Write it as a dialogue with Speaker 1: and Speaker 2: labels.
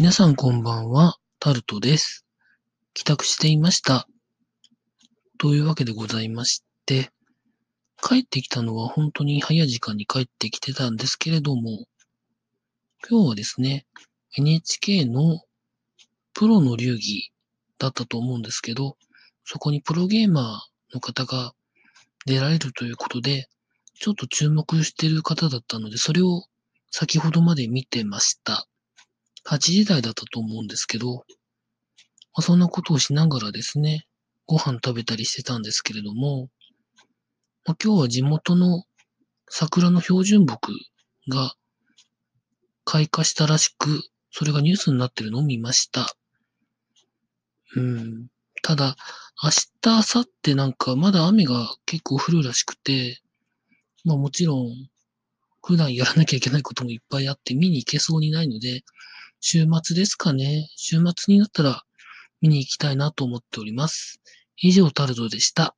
Speaker 1: 皆さんこんばんは、タルトです。帰宅していました。というわけでございまして、帰ってきたのは本当に早い時間に帰ってきてたんですけれども、今日はですね、NHK のプロの流儀だったと思うんですけど、そこにプロゲーマーの方が出られるということで、ちょっと注目してる方だったので、それを先ほどまで見てました。8時台だったと思うんですけど、まあ、そんなことをしながらですね、ご飯食べたりしてたんですけれども、まあ、今日は地元の桜の標準木が開花したらしく、それがニュースになってるのを見ました。うん。ただ、明日、明後日なんかまだ雨が結構降るらしくて、まあもちろん、普段やらなきゃいけないこともいっぱいあって見に行けそうにないので、週末ですかね。週末になったら見に行きたいなと思っております。以上タルトでした。